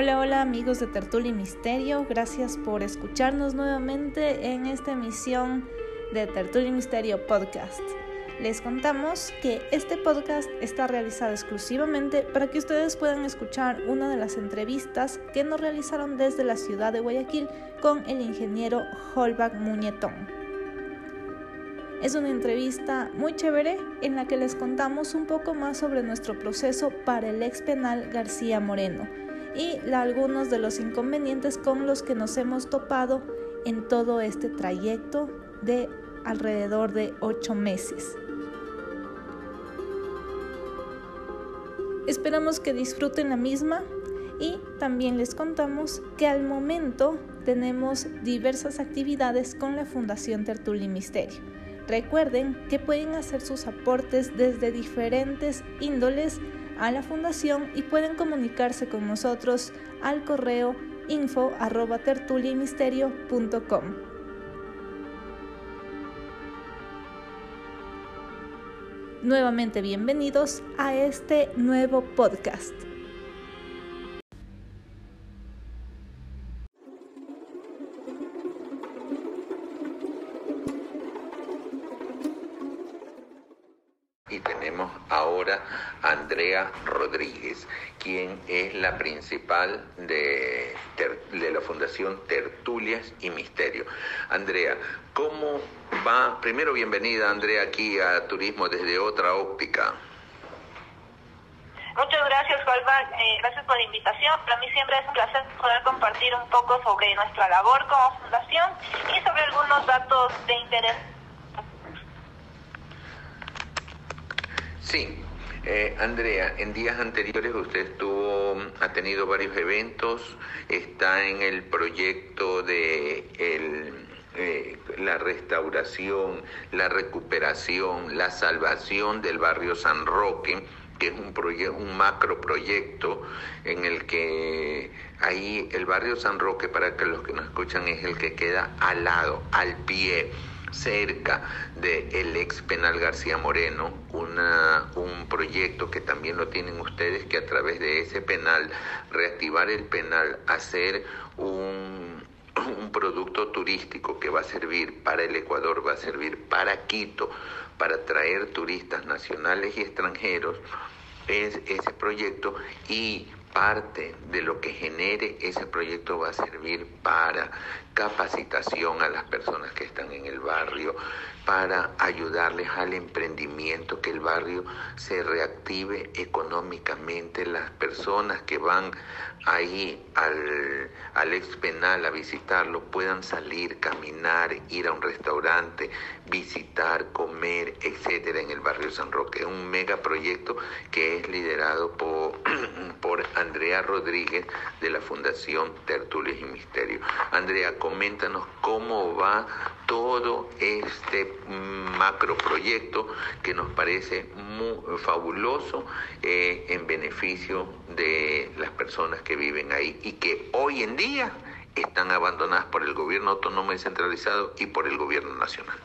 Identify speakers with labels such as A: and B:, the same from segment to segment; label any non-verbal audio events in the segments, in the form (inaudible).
A: Hola, hola amigos de Tertulia y Misterio, gracias por escucharnos nuevamente en esta emisión de Tertulia y Misterio Podcast. Les contamos que este podcast está realizado exclusivamente para que ustedes puedan escuchar una de las entrevistas que nos realizaron desde la ciudad de Guayaquil con el ingeniero Holbach Muñetón. Es una entrevista muy chévere en la que les contamos un poco más sobre nuestro proceso para el ex penal García Moreno y algunos de los inconvenientes con los que nos hemos topado en todo este trayecto de alrededor de ocho meses. Esperamos que disfruten la misma y también les contamos que al momento tenemos diversas actividades con la Fundación Tertulli Misterio. Recuerden que pueden hacer sus aportes desde diferentes índoles a la fundación y pueden comunicarse con nosotros al correo info Nuevamente bienvenidos a este nuevo podcast.
B: Andrea Rodríguez, quien es la principal de, de la Fundación Tertulias y Misterio. Andrea, ¿cómo va? Primero, bienvenida, Andrea, aquí a Turismo desde otra óptica.
C: Muchas gracias, Juanma. Eh, gracias por la invitación. Para mí siempre es un placer poder compartir un poco sobre nuestra labor como fundación y sobre algunos datos de interés
B: Sí, eh, Andrea, en días anteriores usted estuvo, ha tenido varios eventos, está en el proyecto de eh, la restauración, la recuperación, la salvación del barrio San Roque, que es un, un macro proyecto en el que ahí el barrio San Roque, para que los que nos escuchan, es el que queda al lado, al pie cerca del el ex penal García Moreno, un proyecto que también lo tienen ustedes, que a través de ese penal, reactivar el penal, hacer un, un producto turístico que va a servir para el Ecuador, va a servir para Quito, para traer turistas nacionales y extranjeros, es ese proyecto y parte de lo que genere ese proyecto va a servir para capacitación a las personas que están en el barrio, para ayudarles al emprendimiento, que el barrio se reactive económicamente, las personas que van ahí al, al ex penal a visitarlo puedan salir, caminar, ir a un restaurante, visitar, comer, etcétera, en el barrio San Roque. Un megaproyecto que es liderado por, (clears throat) por Andrea Rodríguez de la Fundación Tertulias y Misterio. Andrea, coméntanos cómo va todo este macro proyecto que nos parece muy fabuloso eh, en beneficio de las personas que viven ahí y que hoy en día están abandonadas por el gobierno autónomo y centralizado y por el gobierno nacional.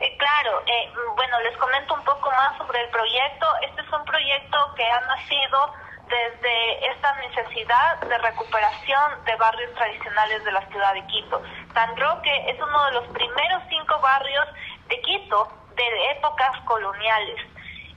C: Eh, claro, eh, bueno, les comento un poco más sobre el proyecto. Este es un proyecto que ha nacido desde esta necesidad de recuperación de barrios tradicionales de la ciudad de Quito. San Roque es uno de los primeros cinco barrios de Quito de épocas coloniales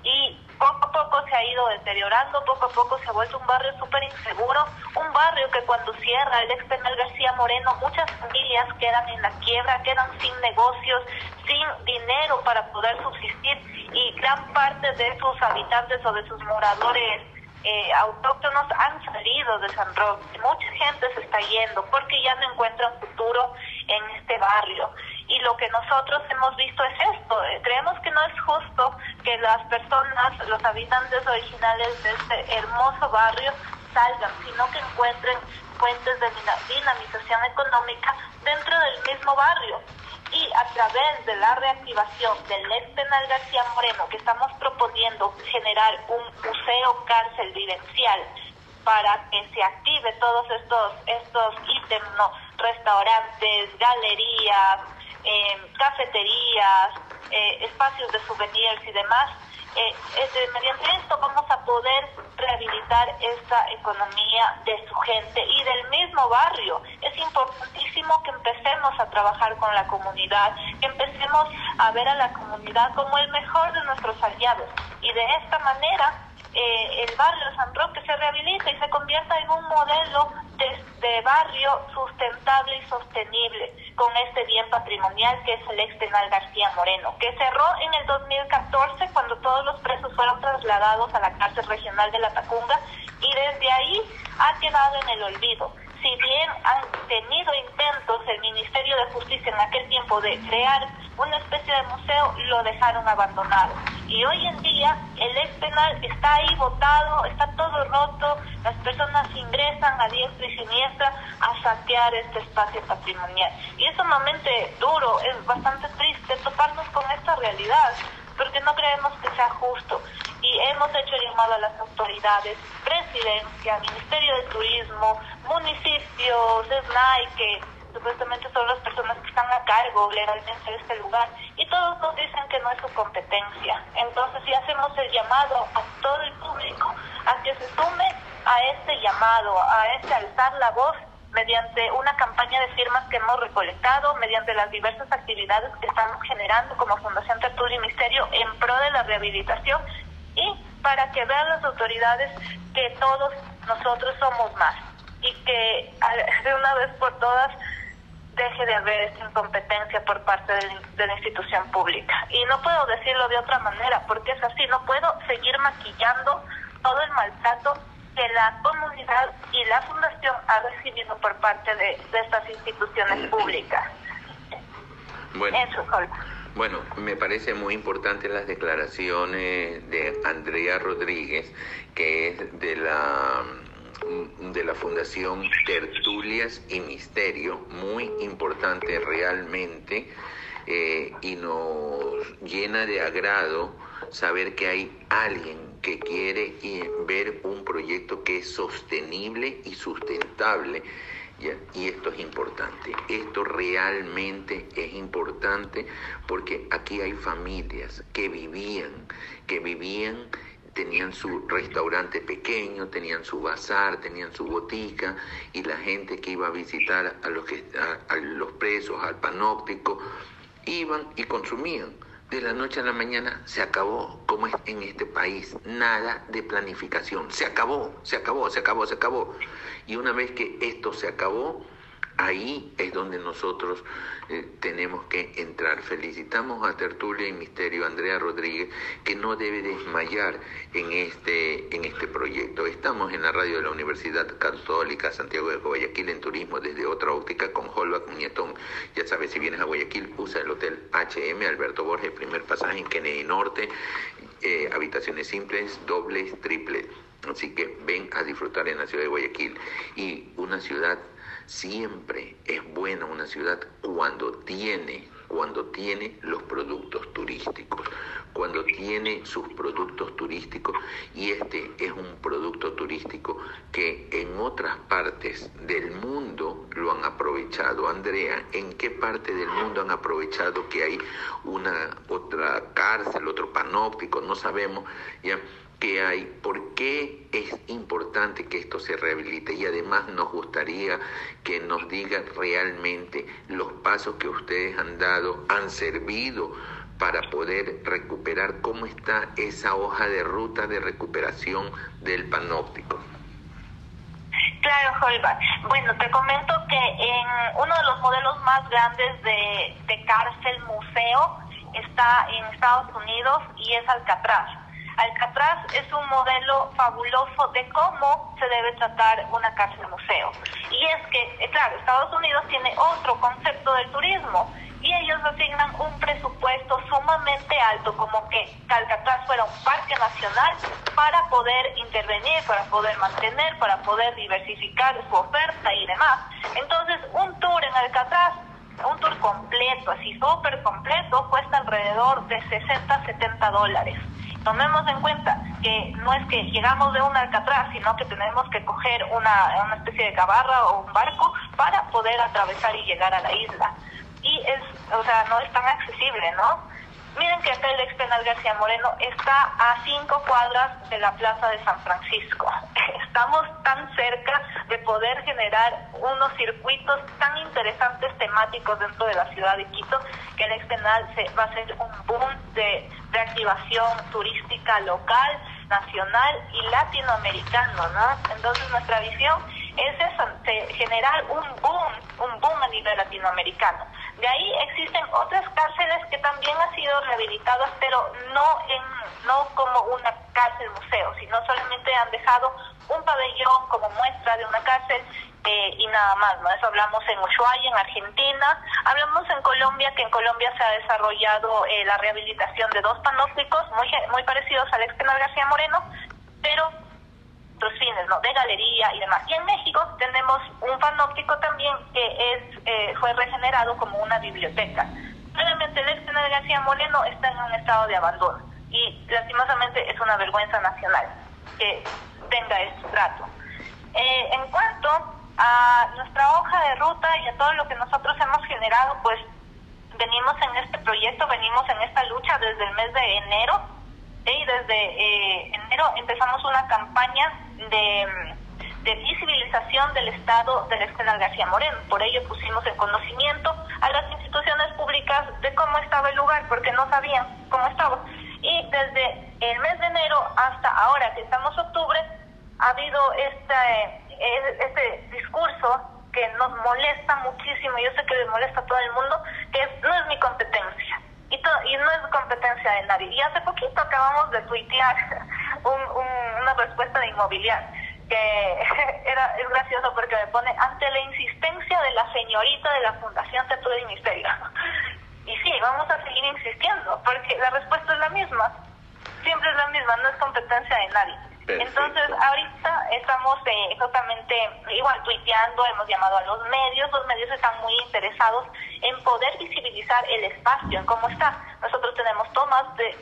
C: y poco a poco se ha ido deteriorando, poco a poco se ha vuelto un barrio súper inseguro, un barrio que cuando cierra el ex penal García Moreno, muchas familias quedan en la quiebra, quedan sin negocios, sin dinero para poder subsistir y gran parte de sus habitantes o de sus moradores eh, autóctonos han salido de San Roque. Mucha gente se está yendo porque ya no encuentran futuro en este barrio. Y lo que nosotros hemos visto es esto. Eh, creemos que no es justo que las personas, los habitantes originales de este hermoso barrio salgan, sino que encuentren fuentes de dinamización económica dentro del mismo barrio y a través de la reactivación del ex penal García Moreno, que estamos proponiendo generar un museo cárcel vivencial para que se active todos estos estos ítems, ¿no? restaurantes, galerías, em, cafeterías, eh, espacios de souvenirs y demás, eh, mediante esto vamos a poder rehabilitar esta economía de su gente y del mismo barrio. Es importantísimo que empecemos a trabajar con la comunidad, que empecemos a ver a la comunidad como el mejor de nuestros aliados y de esta manera eh, el barrio San Roque se rehabilita y se convierta en un modelo de, de, barrio sustentable y sostenible con este bien patrimonial que es el ex penal García Moreno, que cerró en el 2014 cuando todos los presos fueron trasladados a la cárcel regional de La Tacunga y desde ahí ha quedado en el olvido si bien han tenido intentos el Ministerio de Justicia en aquel tiempo de crear una especie de museo, lo dejaron abandonado. Y hoy en día el ex penal está ahí botado, está todo roto, las personas ingresan a diestra y siniestra a saquear este espacio patrimonial. Y es sumamente duro, es bastante triste toparnos con esta realidad porque no creemos que sea justo. Y hemos hecho llamado a las autoridades, presidencia, Ministerio de Turismo, municipios, SNAI, que supuestamente son las personas que están a cargo legalmente de este lugar, y todos nos dicen que no es su competencia. Entonces, si hacemos el llamado a todo el público a que se sume a este llamado, a este alzar la voz mediante una campaña de firmas que hemos recolectado, mediante las diversas actividades que estamos generando como Fundación Tertulia y Misterio en pro de la rehabilitación y para que vean las autoridades que todos nosotros somos más y que de una vez por todas deje de haber esta incompetencia por parte de la institución pública. Y no puedo decirlo de otra manera, porque es así, no puedo seguir maquillando todo el maltrato que la comunidad y la fundación ha recibido por parte de, estas instituciones públicas.
B: Bueno, bueno, me parece muy importante las declaraciones de Andrea Rodríguez, que es de la de la Fundación Tertulias y Misterio, muy importante realmente, eh, y nos llena de agrado saber que hay alguien que quiere ver un proyecto que es sostenible y sustentable. Y esto es importante, esto realmente es importante porque aquí hay familias que vivían, que vivían tenían su restaurante pequeño, tenían su bazar, tenían su botica y la gente que iba a visitar a los, que, a los presos, al panóptico, iban y consumían de la noche a la mañana se acabó, como es en este país, nada de planificación, se acabó, se acabó, se acabó, se acabó. Y una vez que esto se acabó, ahí es donde nosotros eh, tenemos que entrar. Felicitamos a Tertulia y Misterio Andrea Rodríguez, que no debe desmayar en este, en este proyecto. Estamos en la radio de la Universidad Católica Santiago de Guayaquil en turismo desde otra óptica con Holbach Muñetón. Ya sabes, si vienes a Guayaquil, usa el hotel HM Alberto Borges, primer pasaje en Kennedy Norte, eh, habitaciones simples, dobles, triples. Así que ven a disfrutar en la ciudad de Guayaquil y una ciudad Siempre es buena una ciudad cuando tiene, cuando tiene los productos turísticos, cuando tiene sus productos turísticos y este es un producto turístico que en otras partes del mundo lo han aprovechado. Andrea, ¿en qué parte del mundo han aprovechado que hay una otra cárcel, otro panóptico? No sabemos, ya que hay, por qué es importante que esto se rehabilite y además nos gustaría que nos digan realmente los pasos que ustedes han dado, han servido para poder recuperar cómo está esa hoja de ruta de recuperación del panóptico.
C: Claro, Holbach. Bueno, te comento que en uno de los modelos más grandes de, de cárcel museo está en Estados Unidos y es Alcatraz. Alcatraz es un modelo fabuloso de cómo se debe tratar una cárcel museo. Y es que, eh, claro, Estados Unidos tiene otro concepto del turismo y ellos asignan un presupuesto sumamente alto, como que Alcatraz fuera un parque nacional para poder intervenir, para poder mantener, para poder diversificar su oferta y demás. Entonces, un tour en Alcatraz un tour completo, así súper completo, cuesta alrededor de 60, 70 dólares. Tomemos en cuenta que no es que llegamos de un Alcatraz, sino que tenemos que coger una, una especie de cabarra o un barco para poder atravesar y llegar a la isla. Y es, o sea, no es tan accesible, ¿no? Miren que acá el ex penal García Moreno está a cinco cuadras de la Plaza de San Francisco. (laughs) Estamos tan cerca de poder generar unos circuitos tan interesantes temáticos dentro de la ciudad de Quito que el ex penal se, va a ser un boom de reactivación turística local, nacional y latinoamericano, ¿no? Entonces nuestra visión es eso, generar un boom, un boom a nivel latinoamericano. De ahí existen otras cárceles que también han sido rehabilitadas, pero no en no como una cárcel museo, sino solamente han dejado un pabellón como muestra de una cárcel eh, y nada más, ¿no? Eso hablamos en Ushuaia, en Argentina, hablamos en Colombia, que en Colombia se ha desarrollado eh, la rehabilitación de dos panópticos muy, muy parecidos al ex García Moreno, pero fines, ¿no? De galería y demás. Y en México tenemos un panóptico también que es eh, fue regenerado como una biblioteca. Realmente el ex de García Moreno está en un estado de abandono y lastimosamente es una vergüenza nacional que tenga este trato. Eh, en cuanto a nuestra hoja de ruta y a todo lo que nosotros hemos generado, pues venimos en este proyecto, venimos en esta lucha desde el mes de enero y desde eh, enero empezamos una campaña de, visibilización del Estado del Espenal García Moreno. Por ello pusimos en conocimiento a las instituciones públicas de cómo estaba el lugar, porque no sabían cómo estaba. Y desde el mes de enero hasta ahora, que estamos octubre, ha habido este, este discurso que nos molesta muchísimo, yo sé que le molesta a todo el mundo, que no es mi competencia y, no es competencia de nadie. Y hace poquito acabamos de tuitear una respuesta de inmobiliaria que (laughs) era es gracioso porque me pone ante la insistencia de la señorita de la Fundación Centro del Ministerio. (laughs) Y sí, vamos a seguir insistiendo porque la respuesta es la misma. Siempre es la misma, no es competencia de nadie. Entonces, ahorita estamos eh, justamente igual tuiteando, hemos llamado a los medios, los medios están muy interesados en poder visibilizar el espacio, en cómo está. Nosotros tenemos tomas de,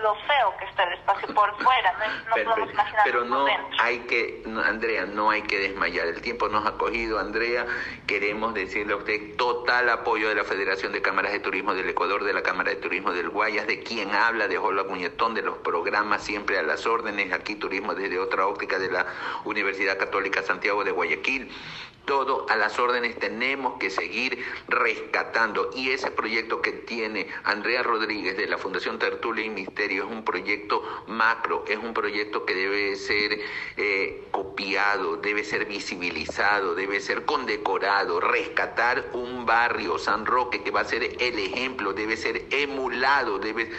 C: lo feo que está el espacio por fuera, no, podemos imaginar
B: Pero no hay que, Andrea, no hay que desmayar. El tiempo nos ha cogido, Andrea. Queremos decirle a usted total apoyo de la Federación de Cámaras de Turismo del Ecuador, de la Cámara de Turismo del Guayas, de quien habla, de Jola Cuñetón, de los programas siempre a las órdenes, aquí Turismo desde otra óptica de la Universidad Católica Santiago de Guayaquil todo a las órdenes, tenemos que seguir rescatando. Y ese proyecto que tiene Andrea Rodríguez de la Fundación Tertulia y Misterio es un proyecto macro, es un proyecto que debe ser eh, copiado, debe ser visibilizado, debe ser condecorado, rescatar un barrio, San Roque, que va a ser el ejemplo, debe ser emulado, debe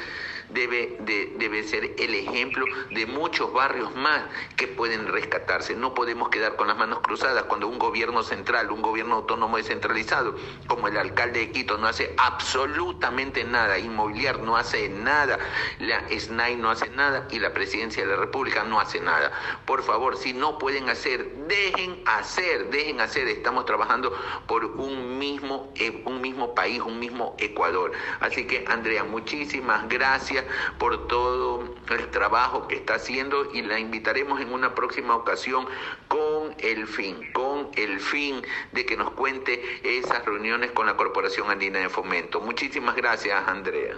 B: debe, de, debe ser el ejemplo de muchos barrios más que pueden rescatarse. No podemos quedar con las manos cruzadas cuando un gobierno central, un gobierno autónomo descentralizado, como el alcalde de Quito, no hace absolutamente nada, Inmobiliar no hace nada, la SNAI no hace nada y la presidencia de la República no hace nada. Por favor, si no pueden hacer, dejen hacer, dejen hacer. Estamos trabajando por un mismo, eh, un mismo país, un mismo Ecuador. Así que, Andrea, muchísimas gracias por todo el trabajo que está haciendo y la invitaremos en una próxima ocasión con el fin, con el fin de que nos cuente esas reuniones con la Corporación Andina de Fomento. Muchísimas gracias, Andrea.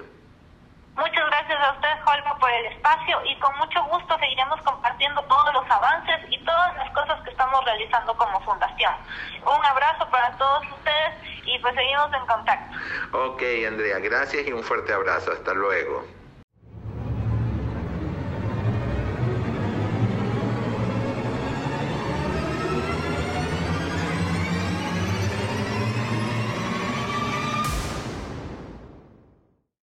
C: Muchas gracias a usted, Holma, por el espacio y con mucho gusto seguiremos compartiendo todos los avances y todas las cosas que estamos realizando como fundación. Un abrazo para todos ustedes y pues seguimos en contacto.
B: Ok, Andrea, gracias y un fuerte abrazo. Hasta luego.